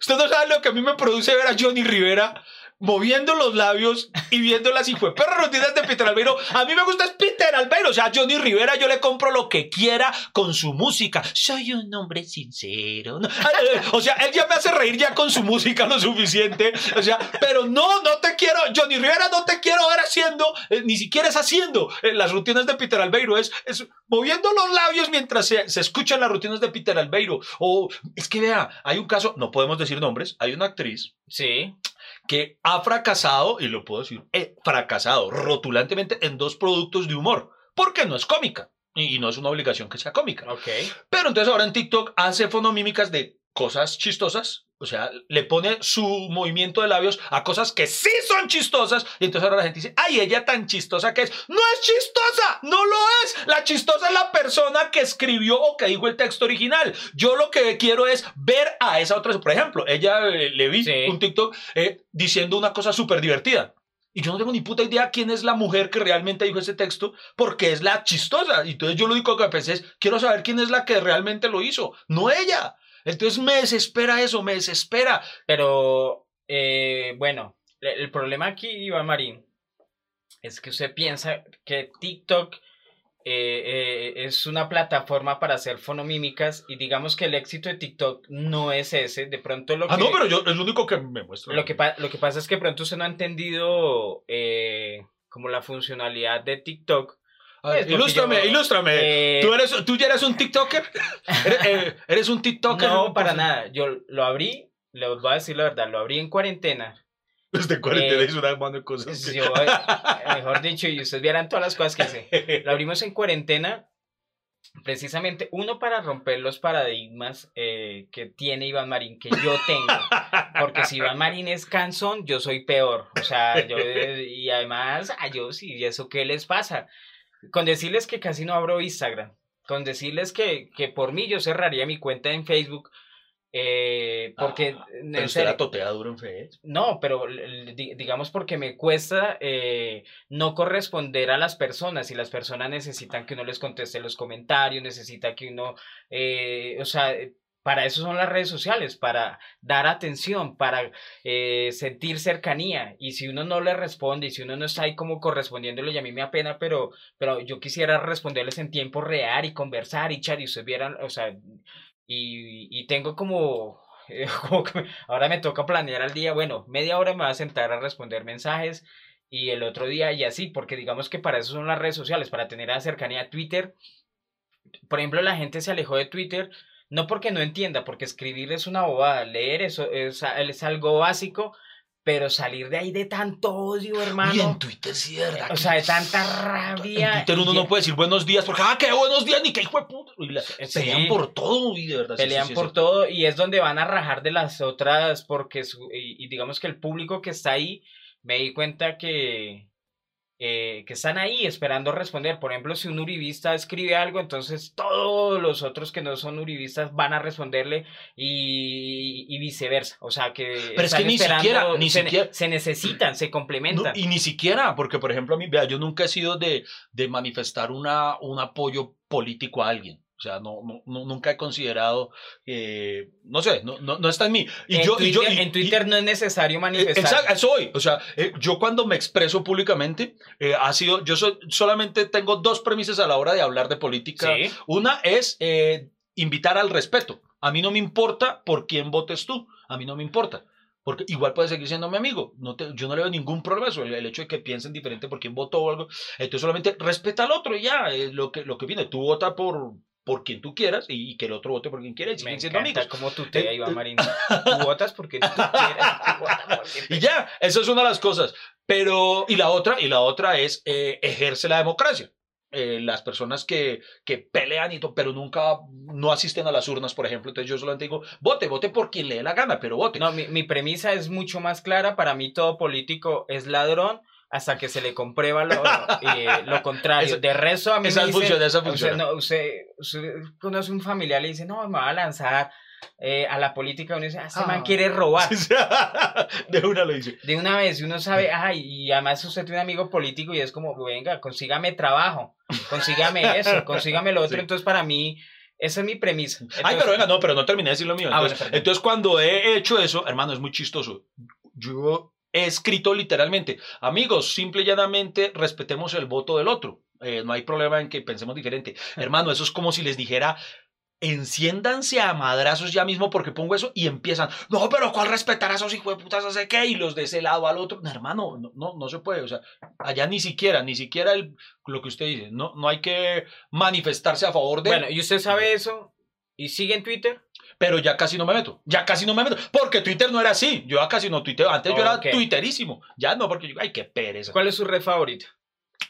usted no sabe lo que a mí me produce ver a Johnny Rivera moviendo los labios y viendo las hijueperras rutinas de Peter Albeiro. A mí me gusta es Peter Albeiro. O sea, Johnny Rivera yo le compro lo que quiera con su música. Soy un hombre sincero. O sea, él ya me hace reír ya con su música lo suficiente. O sea, pero no, no te quiero, Johnny Rivera, no te quiero ver haciendo, eh, ni siquiera es haciendo eh, las rutinas de Peter Albeiro. Es, es moviendo los labios mientras se, se escuchan las rutinas de Peter Albeiro. O es que vea, hay un caso, no podemos decir nombres, hay una actriz Sí. Que ha fracasado, y lo puedo decir, he fracasado rotulantemente en dos productos de humor, porque no es cómica, y, no es una obligación que sea cómica. Ok. Pero entonces ahora en TikTok hace fonomímicas de cosas chistosas, o sea, le pone su movimiento de labios a cosas que sí son chistosas, y entonces ahora la gente dice, ay, ella tan chistosa que es. No es chistosa, no lo es. La chistosa es la persona que escribió o que dijo el texto original. Yo lo que quiero es ver a esa otra, por ejemplo, ella eh, le vi Sí. un TikTok eh, diciendo una cosa súper divertida. Y yo no tengo ni puta idea quién es la mujer que realmente dijo ese texto, porque es la chistosa. Y entonces yo lo único que pensé es, quiero saber quién es la que realmente lo hizo, no ella. Entonces me desespera eso, me desespera. Pero, eh, bueno, el, problema aquí, Iván Marín, es que usted piensa que TikTok eh, eh, es una plataforma para hacer fonomímicas y digamos que el éxito de TikTok no es ese. De pronto lo que... Ah, no, pero yo es lo único que me muestra. Lo que, pa- lo que pasa es que pronto usted no ha entendido eh, como la funcionalidad de TikTok. A ver, pues, porque ilústrame, yo- ilústrame. Eh, ¿Tú, eres, ¿Tú ya eres un TikToker? ¿Eres, eh, eres un TikToker? no, para nada. Yo lo abrí, les voy a decir la verdad, lo abrí en cuarentena. Desde cuarentena Eh, hizo una mano de cosas. que- Yo, eh, mejor dicho, y ustedes vieran todas las cosas que hice. Lo abrimos en cuarentena, precisamente uno para romper los paradigmas eh, que tiene Iván Marín, que yo tengo. Porque si Iván Marín es cansón, yo soy peor. O sea, yo, eh, y además, a yo sí, ¿y eso qué les pasa? Con decirles que casi no abro Instagram, con decirles que, que por mí yo cerraría mi cuenta en Facebook. eh, porque Ah, en Pero usted la totea duro en fe. no, pero digamos porque me cuesta eh, no corresponder a las personas y las personas necesitan que uno les conteste los comentarios, necesita que uno, eh, o sea, para eso son las redes sociales, para dar atención, para eh, sentir cercanía y si uno no le responde y si uno no está ahí como correspondiéndole y a mí me da pena, pero, pero yo quisiera responderles en tiempo real y conversar y char y ustedes vieran, o sea, y, y tengo como eh, ahora me toca planear al día, bueno, media hora me voy a sentar a responder mensajes y el otro día y así, porque digamos que para eso son las redes sociales, para tener la cercanía a Twitter. Por ejemplo, la gente se alejó de Twitter, no porque no entienda, porque escribir es una bobada, leer eso es, es algo básico, pero salir de ahí de tanto odio, hermano. Y en Twitter sí, verdad. O sea, de tanta En rabia. Twitter uno y- no puede decir buenos días porque, ah, qué buenos días, ni qué hijo de puta. Y la- Sí. Pelean por todo y de verdad. pelean sí, sí, por todo y es donde van a rajar de las otras porque su- y, y digamos que el público que está ahí me di cuenta que eh, que están ahí esperando responder. Por ejemplo si un uribista escribe algo entonces todos los otros que no son uribistas van a responderle y, y viceversa. O sea que Pero es que ni siquiera- ni se, siquiera- se necesitan se No, complementan. y ni siquiera, porque por ejemplo, a mí, vea, yo nunca he sido de, de manifestar una, un apoyo político a alguien. O sea, no, no, no- nunca he considerado, eh, no sé, no, no, no está en mí. Y en, yo, y yo- Twitter, y- en Twitter no es necesario Eh, manifestar Exacto, eso voy. O sea, eh, yo cuando me expreso públicamente, eh, ha sido, yo soy- solamente tengo dos premisas a la hora de hablar de política. Sí. Una es invitar al respeto. A mí no me importa por quién votes tú. A mí no me importa. Porque igual puede seguir siendo mi amigo. No te- yo no le veo ningún problema el, el hecho de que piensen diferente por quién votó o algo. Entonces solamente respeta al otro y ya, lo que, lo que viene. Tú vota por, por quien tú quieras y, y que el otro vote por quien quiera y Me siguen siendo encanta amigos. como tú te Iván Marín. Tú votas porque tú quieres. tú votas porque Y ya, esa es una de las cosas. Pero, y la otra, y la otra es eh, ejerce la democracia. Eh, las personas que, que pelean y todo, pero nunca no asisten a las urnas, por ejemplo. Entonces yo solamente digo, vote, vote por quien le dé la gana, pero vote. No, mi, mi premisa es mucho más clara. Para mí todo político es ladrón hasta que se le comprueba lo, eh, lo contrario. Esa- de resto, a mí esa me dicen, funciona, esa usted, funciona. no, usted, usted conoce un familiar y le dice, no, me va a lanzar eh, a la política. Uno dice, ah, ese Ah. man quiere robar. de una lo dice. De una vez, uno sabe, ay, y además usted tiene un amigo político y es como, venga, consígame trabajo, consígame eso, consígame lo otro. Sí. Entonces, para mí, esa es mi premisa. Ay, Entonces- pero venga, no, pero no terminé de decir lo mío. Ah, Entonces, bueno, perdón. entonces, cuando he hecho eso, hermano, es muy chistoso. Yo escrito literalmente, amigos, simple y llanamente respetemos el voto del otro. Eh, no hay problema en que pensemos diferente. Hermano, eso es como si les dijera, enciéndanse a madrazos ya mismo porque pongo eso y empiezan, no, pero ¿cuál respetar a esos hijos de putas? No sé qué, y los de ese lado al otro. No, hermano, no, no, no se puede. O sea, allá ni siquiera, ni siquiera el, lo que usted dice, no, no hay que manifestarse a favor de... Bueno, y usted sabe eso y sigue en Twitter. Pero ya casi no me meto. Ya casi no me meto. Porque Twitter no era así. Yo ya casi no tuiteo. Antes yo era twitterísimo. Ya no, porque yo, ay, qué pereza. ¿Cuál es su red favorita?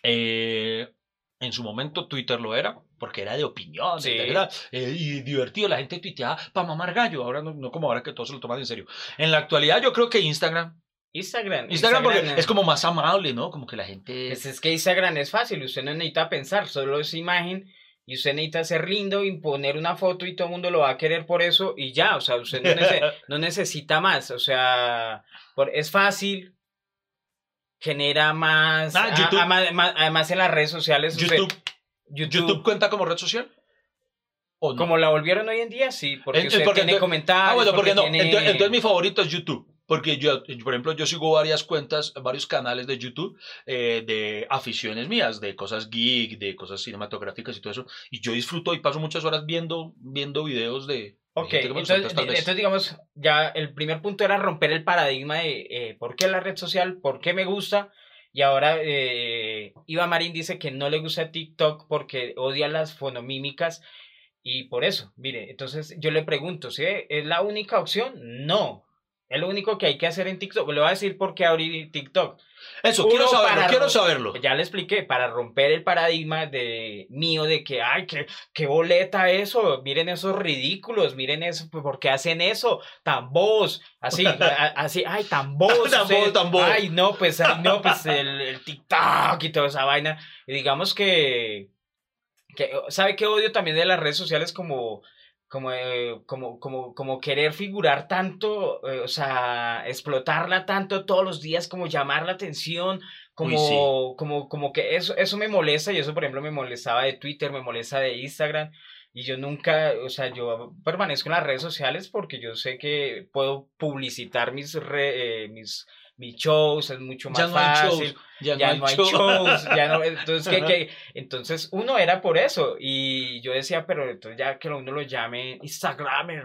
Eh, en su momento Twitter lo era, porque era de opinión, Sí. era, eh, y divertido. La gente tuiteaba para mamar gallo. Ahora no, no como ahora que todos se lo toman en serio. En la actualidad yo creo que Instagram. Instagram. Instagram, porque es como más amable, ¿no? Como que la gente... Pues es que Instagram es fácil, usted no necesita pensar, solo es imagen y usted necesita ser lindo y poner una foto y todo el mundo lo va a querer por eso y ya, o sea, usted no, nece- no necesita más, o sea, por- es fácil, genera más, Ah, a- a- además en las redes sociales, usted- YouTube, YouTube, cuenta como red social. ¿O no? como la volvieron hoy en día, sí, porque En- usted porque tiene entonces- comentarios, Ah, bueno, porque no. tiene- Entonces, entonces mi favorito es YouTube. Porque yo, por ejemplo, yo sigo varias cuentas, varios canales de YouTube eh, de aficiones mías, de cosas geek, de cosas cinematográficas y todo eso. Y yo disfruto y paso muchas horas viendo, viendo videos de... Ok, entonces, entonces digamos, ya el primer punto era romper el paradigma de eh, por qué la red social, por qué me gusta. Y ahora eh, Iva Marín dice que no le gusta TikTok porque odia las fonomímicas. Y por eso, mire, entonces yo le pregunto, ¿sí? ¿Es la única opción? No. Es lo único que hay que hacer en TikTok. Le voy a decir por qué abrí TikTok. Eso, Uno quiero saberlo, quiero ro- saberlo. Ya le expliqué, para romper el paradigma de mío de que, ay, qué, qué boleta eso, miren esos ridículos, miren eso, ¿por qué hacen eso? Tan bobos, así, a- así, ay, tan bobos. Tan tan bobo. Ay, no, pues, ay, no, pues el, el TikTok y toda esa vaina. Y digamos que, que, ¿sabe qué odio también de las redes sociales como... Como, eh, como, como, como querer figurar tanto, eh, o sea, explotarla tanto todos los días, como llamar la atención, como, Uy, sí. como, como que eso, eso me molesta y eso, por ejemplo, me molestaba de Twitter, me molesta de Instagram y yo nunca, o sea, yo permanezco en las redes sociales porque yo sé que puedo publicitar mis, re- eh, mis, mis shows, es mucho más Ya no hay fácil. shows. Ya, Ya, no hay, shows. ya no, entonces, ¿qué- qué? entonces uno era por eso y yo decía, pero entonces ya que uno lo llame Instagramer,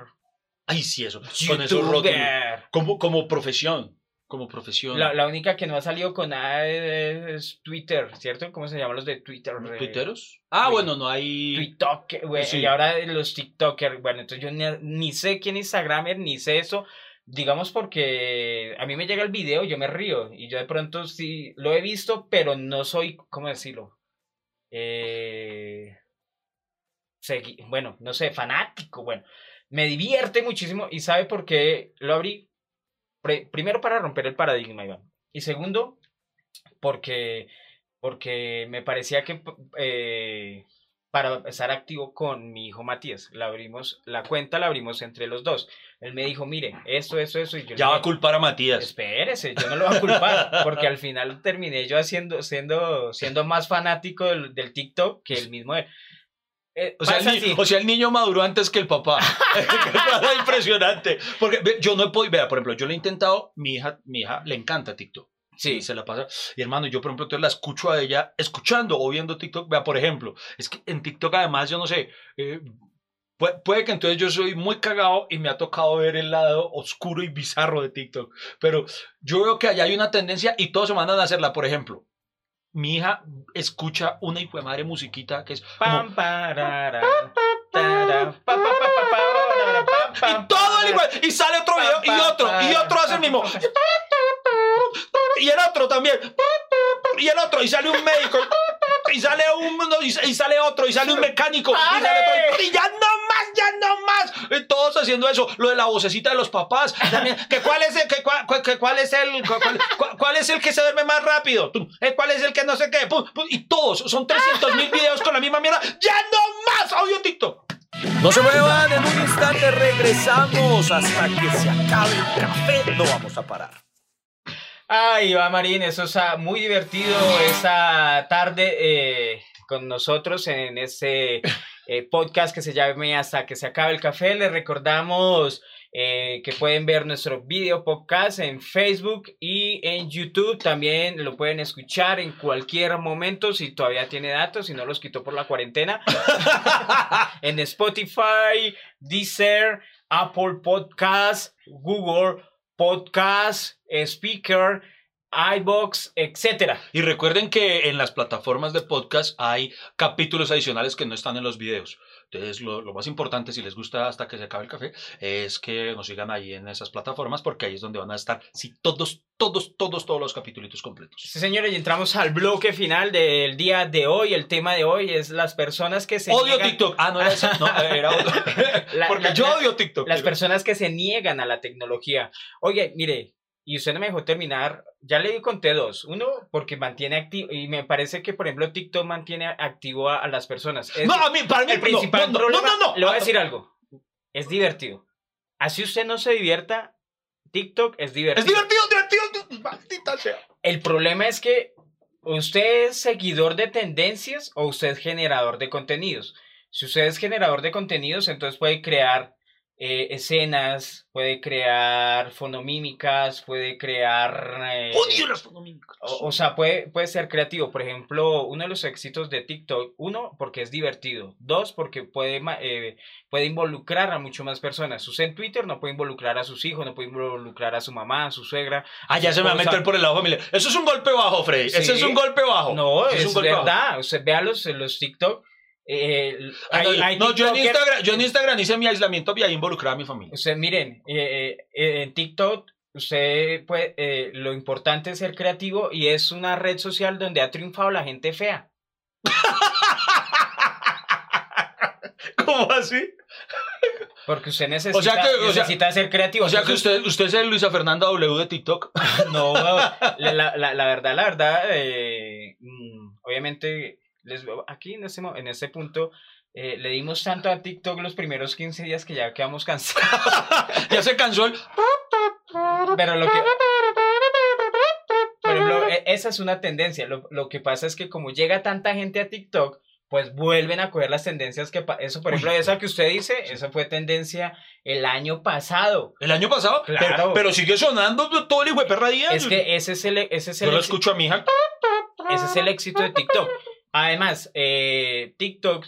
Ay, sí, eso. Con. YouTuber. Como, como profesión. Como profesión. La, la única que no ha salido con nada es Twitter, ¿cierto? ¿Cómo se llaman los de Twitter? ¿Los ¿Tuiteros? Ah, bueno, no hay. TikTok, güey, Sí. y ahora los TikTokers, bueno, entonces yo ni, ni sé quién es Instagramer, ni sé eso, digamos porque a mí me llega el video, yo me río, y yo de pronto sí lo he visto, pero no soy, ¿cómo decirlo? Eh, bueno, no sé, fanático, bueno, me divierte muchísimo, y ¿sabe por qué lo abrí? Primero para romper el paradigma, Iván, y segundo, porque, porque me parecía que... eh, para estar activo con mi hijo Matías. La abrimos, la cuenta la abrimos entre los dos. Él me dijo, mire, esto, esto, eso, y yo Ya va a culpar a Matías. Espérese, yo no lo voy a culpar, porque al final terminé yo haciendo, siendo, siendo más fanático del, del TikTok que el mismo él. Eh, O sea, el o sea, niño maduró antes que el papá. Impresionante. Porque yo no he podido, vea, por ejemplo, yo le he intentado, mi hija, mi hija le encanta TikTok. Sí. Se la pasa. Y hermano, yo por ejemplo, entonces la escucho a ella escuchando o viendo TikTok. Vea, por ejemplo, es que en TikTok además, yo no sé, eh, puede, que entonces yo soy muy cagado y me ha tocado ver el lado oscuro y bizarro de TikTok. Pero yo veo que allá hay una tendencia y todos se mandan a hacerla. Por ejemplo, mi hija escucha una hijo de madre musiquita que es y todo el igual, sale otro video y otro y otro hace el mismo y el otro también y el otro y sale un médico y sale un y sale otro y sale un mecánico y, sale otro, y ya no más ya no más Y todos haciendo eso lo de la vocecita de los papás también que cuál es el que cuál, que cuál es el cuál, cuál- cuál es el que se duerme más rápido eh, cuál es el que no sé qué Pum, pum, y todos son 300 mil videos con la misma mierda ya no más audio TikTok No se muevan, en un instante regresamos hasta que se acabe el café. No vamos a parar. Ay, Iván Marín, eso está muy divertido esa tarde eh, con nosotros en ese eh, podcast que se llame Hasta que se acabe el café. Les recordamos eh, que pueden ver nuestro video podcast en Facebook y en YouTube. También lo pueden escuchar en cualquier momento si todavía tiene datos, si no los quitó por la cuarentena. en Spotify, Deezer, Apple Podcast, Google Podcast, Speaker, iBox, etcétera. Y recuerden que en las plataformas de podcast hay capítulos adicionales que no están en los videos. Entonces, lo, lo más importante, si les gusta hasta que se acabe el café, es que nos sigan ahí en esas plataformas porque ahí es donde van a estar, si todos, todos, todos, todos los capítulos completos. Sí, señores, y entramos al bloque final del día de hoy. El tema de hoy es las personas que se Odio niegan- TikTok. Ah, no era eso. No, era otro. Porque la- yo la- odio TikTok. las pero- personas que se niegan a la tecnología. Oye, mire, y usted no me dejó terminar, ya le conté dos. Uno, porque mantiene activo, y me parece que, por ejemplo, TikTok mantiene activo a, a las personas. Es- No, a mí, para mí, el no, principal no, no, problema, no, no, no. le voy a decir algo, es divertido. Así usted no se divierta, TikTok es divertido. Es divertido, divertido. Maldita sea. El problema es que usted es seguidor de tendencias o usted es generador de contenidos. Si usted es generador de contenidos, entonces puede crear eh, escenas, puede crear fonomímicas, puede crear... eh, Odio las fonomímicas. o, o sea, puede, puede ser creativo. Por ejemplo, uno de los éxitos de TikTok, uno, porque es divertido. Dos, porque puede, eh, puede involucrar a mucho más personas. Usted en Twitter no puede involucrar a sus hijos, no puede involucrar a su mamá, a su suegra. Ah, ya se me va a meter por el lado familiar. Eso es un golpe bajo, Freddy. Sí. es un golpe bajo. No, Ese es, un golpe bajo. verdad. Usted vea los, los TikTok. Eh, Ah, hay- no, hay no, yo en, Instagram, yo en Instagram hice mi aislamiento y ahí involucraba a mi familia. Usted, miren, eh, eh, en TikTok, usted puede, eh, lo importante es ser creativo y es una red social donde ha triunfado la gente fea. ¿Cómo así? Porque usted necesita, O sea que- o sea- necesita ser creativo. O sea que usted, usted es el Luisa Fernanda W de TikTok. No, la, la, verdad, la verdad, eh, mm, obviamente, les, aquí en este, mo- en este punto, eh, le dimos tanto a TikTok los primeros 15 días que ya quedamos cansados. ya se cansó el. Pero lo que... Por ejemplo, e- esa es una tendencia. Lo, lo que pasa es que como llega tanta gente a TikTok, pues vuelven a coger las tendencias que... Eso, por Uy, ejemplo, esa que usted dice, esa fue tendencia el año pasado. El año pasado. Claro. Pero, pero sigue sonando todo el hijo de perra día. Es que ese es el, ese es Yo el lo éxito- escucho a mi hija. Ese es el éxito de TikTok. Además, eh, TikTok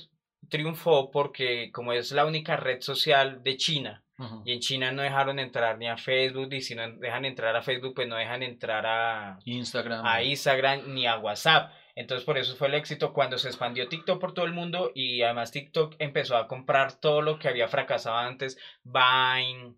triunfó porque como es la única red social de China, y en China no dejaron entrar ni a Facebook, y si no dejan entrar a Facebook, pues no dejan entrar a, Instagram. a Instagram ni a WhatsApp. Entonces por eso fue el éxito cuando se expandió TikTok por todo el mundo y además TikTok empezó a comprar todo lo que había fracasado antes, Vine.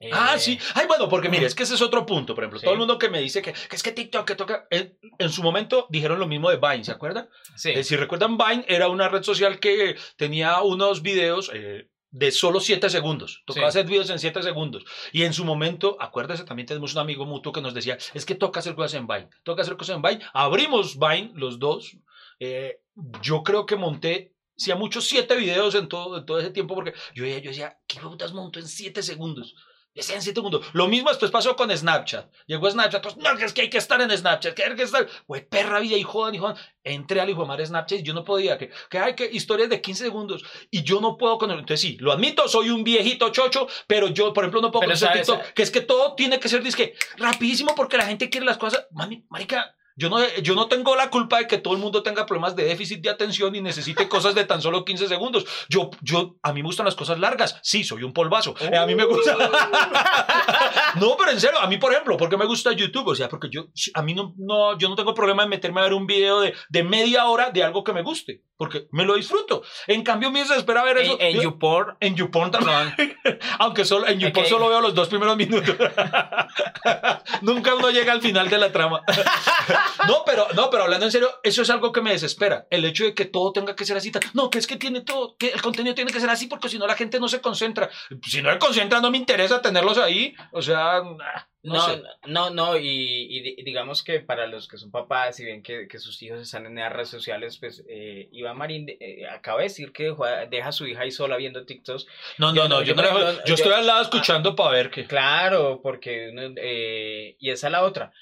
Eh, Ah, sí. Ay, bueno, porque mire, es que ese es otro punto. Por ejemplo, Sí. todo el mundo que me dice que, que es que TikTok, que toca. En, en su momento dijeron lo mismo de Vine, ¿se acuerdan? Sí. Eh, si recuerdan, Vine era una red social que tenía unos videos eh, de solo 7 segundos. Tocaba Sí. hacer videos en 7 segundos. Y en su momento, acuérdese, también tenemos un amigo mutuo que nos decía, es que toca hacer cosas en Vine. Toca hacer cosas en Vine. Abrimos Vine, los dos. Eh, yo creo que monté, si a muchos, 7 videos en todo, en todo ese tiempo, porque yo, yo decía, ¿qué putas monto en 7 segundos? Decía en 7 segundos. Lo mismo después pasó con Snapchat. Llegó Snapchat, pues, no, que es que hay que estar en Snapchat, que hay que estar. Güey, perra vida, y jodan, y jodan. Entré al hijo de madre Snapchat y yo no podía, que, que hay que historias de 15 segundos y yo no puedo con el. Entonces, sí, lo admito, soy un viejito chocho, pero yo, por ejemplo, no puedo Pero con sabes- TikTok, que es que todo tiene que ser, disque, rapidísimo porque la gente quiere las cosas. Mami, marica. Yo no, yo no tengo la culpa de que todo el mundo tenga problemas de déficit de atención y necesite cosas de tan solo 15 segundos. Yo, yo, a mí me gustan las cosas largas. Sí, soy un polvazo. Eh, a mí me gusta. no, pero en serio, a mí, por ejemplo, ¿por qué me gusta YouTube? O sea, porque yo, a mí no, no, yo no tengo problema en meterme a ver un video de, de media hora de algo que me guste, porque me lo disfruto. En cambio, me desespera ver eso. En, en Yo- YouPorn, en YouPorn también. Aunque solo, en YouPorn solo veo los dos primeros minutos. Nunca uno llega al final de la trama. no, pero, no, pero hablando en serio, eso es algo que me desespera. El hecho de que todo tenga que ser así. No, que es que tiene todo, que el contenido tiene que ser así porque si no la gente no se concentra. Si no se concentra, no me interesa tenerlos ahí. O sea, nah, no, No, sé. no, no, y, y di- digamos que para los que son papás y ven que, que sus hijos están en las redes sociales, pues eh, Iván Marín eh, acaba de decir que deja a su hija ahí sola viendo TikToks. No, yo no, no- no, yo, yo no ejemplo, yo estoy yo- al lado escuchando para ver qué. Claro, porque uno, eh, y esa es la otra.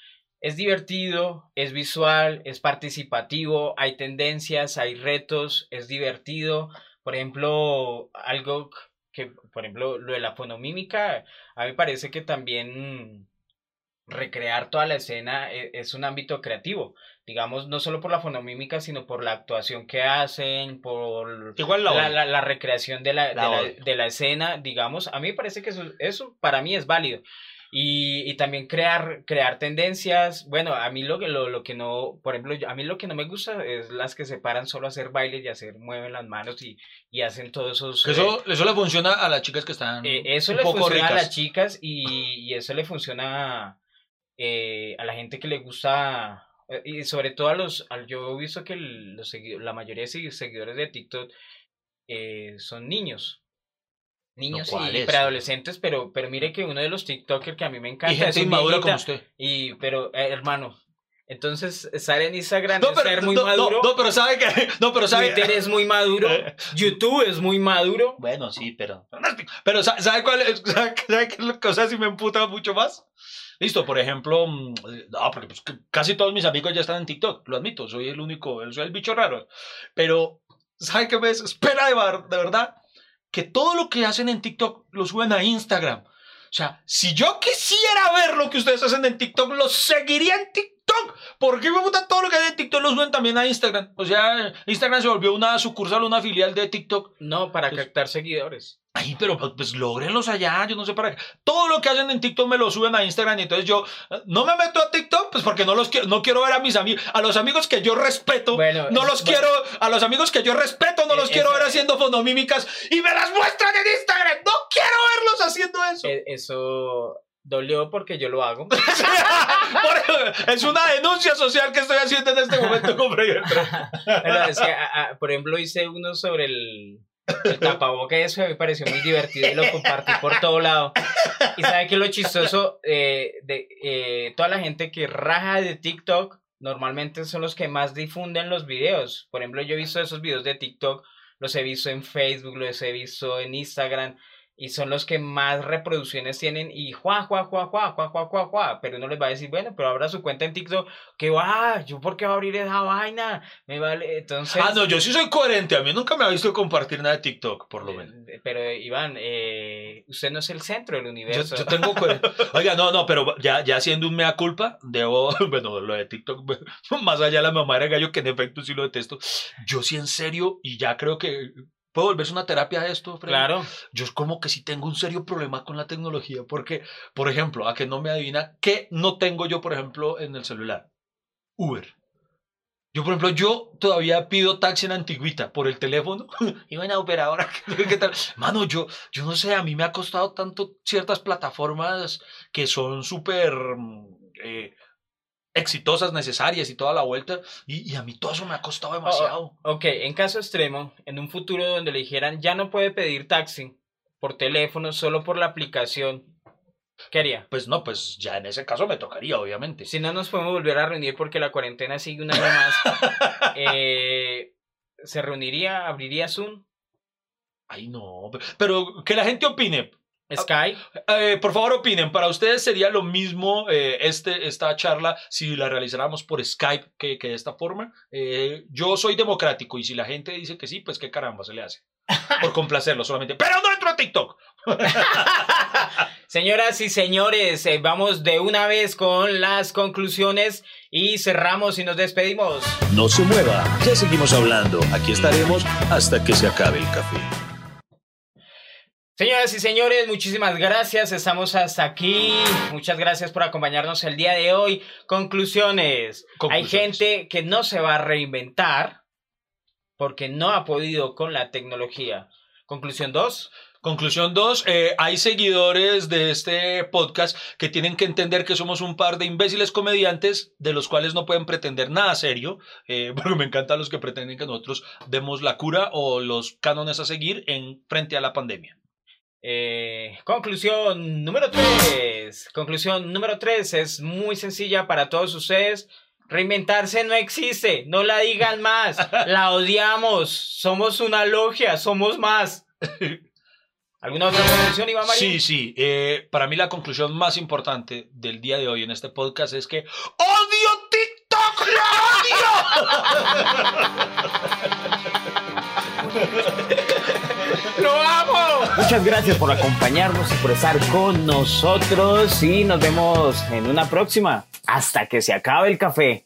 Es divertido, es visual, es participativo, hay tendencias, hay retos, es divertido. Por ejemplo, algo que, por ejemplo, lo de la fonomímica, a mí me parece que también recrear toda la escena e- es, un ámbito creativo. Digamos, no solo por la fonomímica, sino por la actuación que hacen, por Igual la, la, la- la recreación de la, de, La de la escena, digamos, a mí me parece que eso, eso para mí es válido. Y, y también crear, crear tendencias. Bueno, a mí lo que, lo, lo que no, por ejemplo, yo- a mí lo que no me gusta es las que se paran solo a hacer bailes y hacer, mueven las manos y, y hacen todos esos... Eso, eso le funciona a las chicas que están eh, eso un le poco funciona a ricas. las chicas y, y eso le funciona eh, a la gente que le gusta eh, y sobre todo a los al- yo he visto que el- los la mayoría de segui- seguidores de TikTok eh, son niños niños y ¿cuáles? preadolescentes pero pero mire que uno de los TikTokers que a mí me encanta Y gente es inmadura como usted. y pero eh, hermano entonces estar en Instagram No, es pero, ser muy no, maduro no, pero sabe que. No, pero sabe Twitter es muy maduro YouTube es muy maduro Bueno, sí, pero. Pero, ¿sa- ¿sabe cuál es? ¿Sabe, sabe qué cosa sí me emputa mucho más? Listo, por ejemplo. mm, No, porque pues, casi todos mis amigos ya están en TikTok, lo admito, soy el único, soy el bicho raro. Pero, ¿sabe qué me desespera de, de verdad? que todo lo que hacen en TikTok lo suben a Instagram. O sea, si yo quisiera ver lo que ustedes hacen en TikTok, lo seguiría en TikTok. ¿Por qué me gusta todo lo que hay en TikTok lo suben también a Instagram? O sea, Instagram se volvió una sucursal, una filial de TikTok. No, para captar seguidores. Ay, pero pues, pues logrenlos allá, yo no sé para qué. Todo lo que hacen en TikTok me lo suben a Instagram y entonces yo eh, no me meto a TikTok pues porque no los quiero, no quiero ver a mis amigos, a los amigos que yo respeto, Bueno, no los bueno. quiero, a los amigos que yo respeto, no Eh, los quiero eso- ver haciendo fonomímicas y me las muestran en Instagram. No quiero verlos haciendo eso. E- Eso dolió porque yo lo hago. Es una denuncia social que estoy haciendo en este momento con Freddy Beltrán. Pero es que, a- a- por ejemplo, hice uno sobre el, el tapaboca eso me pareció muy divertido y lo compartí por todo lado. Y sabe que lo chistoso, eh, de eh, toda la gente que raja de TikTok normalmente son los que más difunden los videos. Por ejemplo, yo he visto esos videos de TikTok, los he visto en Facebook, los he visto en Instagram. Y son los que más reproducciones tienen y juá, juá, juá, juá, juá, juá, juá, juá. Pero uno les va a decir, bueno, pero abra su cuenta en TikTok, que va, yo por qué voy a abrir esa vaina, me vale, entonces... Ah, no, yo sí soy coherente. A mí nunca me ha visto compartir nada de TikTok, por lo menos. Eh, Pero Iván, eh, usted no es el centro del Yo, universo. yo tengo coherencia. Oiga, no, no, pero ya, ya siendo un mea culpa, debo, bueno, lo de TikTok, más allá de la mamá de gallo, que en efecto sí lo detesto. Yo sí en serio, y ya creo que puedo volverse una terapia esto, Freddy? Claro. Yo es como que sí tengo un serio problema con la tecnología, porque, por ejemplo, a que no me adivina, ¿qué no tengo yo, por ejemplo, en el celular? Uber. Yo, por ejemplo, yo todavía pido taxi en Antigüita por el teléfono. Y bueno, Uber ahora, ¿qué tal? Mano, yo, yo no sé, a mí me ha costado tanto ciertas plataformas que son súper mm, eh, exitosas, necesarias y toda la vuelta. Y, y a mí todo eso me ha costado demasiado. Ok, en caso extremo, en un futuro donde le dijeran ya no puede pedir taxi por teléfono, solo por la aplicación, ¿qué haría? Pues no, pues ya en ese caso me tocaría, obviamente. Si no nos podemos volver a reunir porque la cuarentena sigue un año más, eh, ¿se reuniría? ¿Abriría Zoom? Ay, no. Pero que la gente opine. ¿Skype? Eh, por favor, opinen. Para ustedes sería lo mismo eh, este, esta charla si la realizáramos por Skype que, que de esta forma. Eh, yo soy democrático y si la gente dice que sí, pues qué caramba se le hace. Por complacerlo solamente. Pero no entro a TikTok. Señoras y señores, eh, vamos de una vez con las conclusiones y cerramos y nos despedimos. No se mueva, ya seguimos hablando. Aquí estaremos hasta que se acabe el café. Señoras y señores, muchísimas gracias. Estamos hasta aquí. Muchas gracias por acompañarnos el día de hoy. Conclusiones. Hay gente que no se va a reinventar porque no ha podido con la tecnología. Conclusión 2. Conclusión 2, hay seguidores de este podcast que tienen que entender que somos un par de imbéciles comediantes de los cuales no pueden pretender nada serio, eh, porque me encantan los que pretenden que nosotros demos la cura o los cánones a seguir en frente a la pandemia. Eh, conclusión número 3. Conclusión número 3 es muy sencilla para todos ustedes. Reinventarse no existe, no la digan más, la odiamos, somos una logia, somos más. ¿Alguna otra conclusión, Iván Marín? Sí, sí, eh, para mí la conclusión más importante del día de hoy en este podcast es que odio TikTok, lo odio. Muchas gracias por acompañarnos y por estar con nosotros y nos vemos en una próxima. Hasta que se acabe el café.